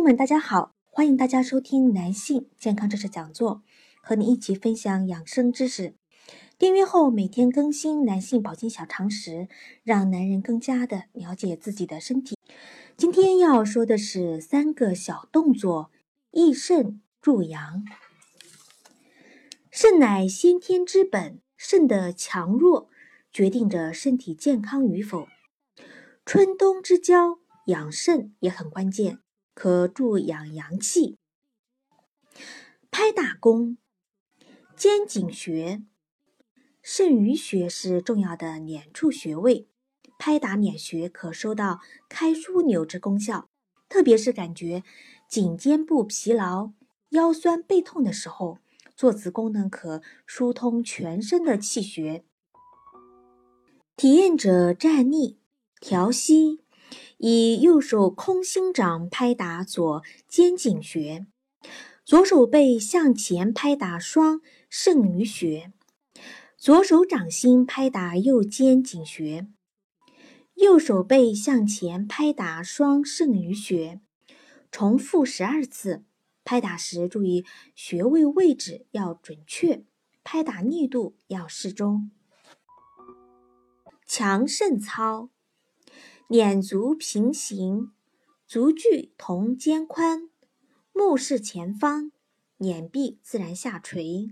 朋友们，大家好，欢迎大家收听男性健康知识讲座，和你一起分享养生知识。订阅后每天更新男性保健小常识，让男人更加的了解自己的身体。今天要说的是三个小动作，益肾助阳。肾乃先天之本，肾的强弱决定着身体健康与否。春冬之交，养肾也很关键。可助养阳气。拍打功，肩颈穴、肾俞穴是重要的捻处穴位。拍打捻穴可收到开枢纽之功效，特别是感觉颈肩部疲劳、腰酸背痛的时候，做此功能可疏通全身的气血。体验者站立，调息。以右手空心掌拍打左肩颈穴，左手背向前拍打双肾俞穴，左手掌心拍打右肩颈穴，右手背向前拍打双肾俞穴，重复十二次。拍打时注意穴位位置要准确，拍打力度要适中。强肾操。捻足平行，足距同肩宽，目视前方，捻臂自然下垂，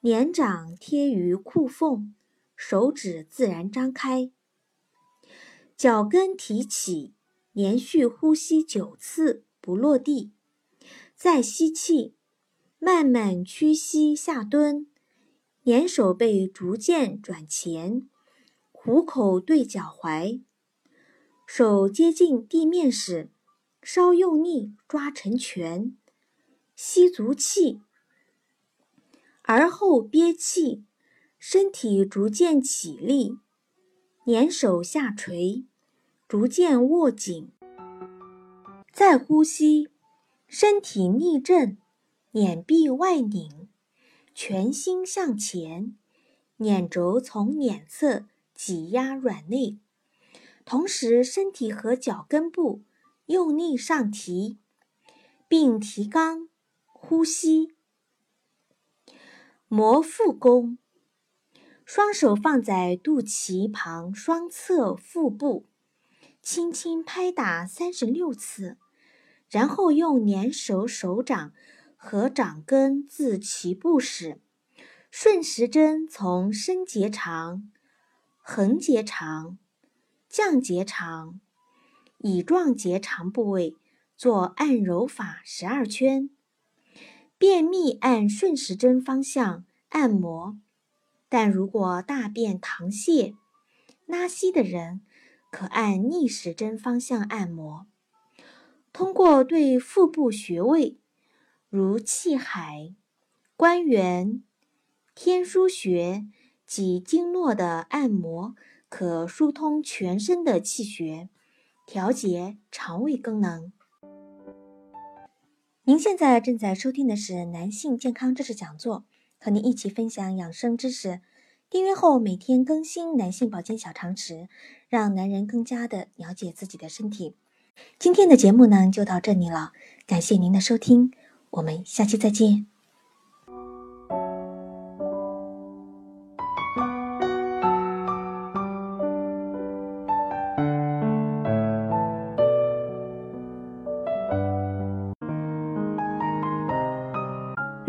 脸掌贴于裤缝，手指自然张开。脚跟提起，连续呼吸九次不落地，再吸气，慢慢屈膝下蹲，捻手背逐渐转前，虎口对脚踝。手接近地面时，稍用力抓成拳，吸足气，而后憋气，身体逐渐起立，捻手下垂，逐渐握紧，再呼吸，身体立正，捻臂外拧，全心向前，捻轴从捻侧挤压软肋。同时，身体和脚跟部用力上提，并提肛呼吸。摩腹功，双手放在肚脐旁双侧腹部，轻轻拍打三十六次，然后用粘手手掌和掌根自脐部始，顺时针从升结肠、横结肠。降结肠、乙状结肠部位做按揉法十二圈，便秘按顺时针方向按摩，但如果大便溏泻、拉稀的人，可按逆时针方向按摩。通过对腹部穴位，如气海、关元、天枢穴及经络的按摩。可疏通全身的气血，调节肠胃功能。您现在正在收听的是男性健康知识讲座，和您一起分享养生知识。订阅后每天更新男性保健小常识，让男人更加的了解自己的身体。今天的节目呢就到这里了，感谢您的收听，我们下期再见。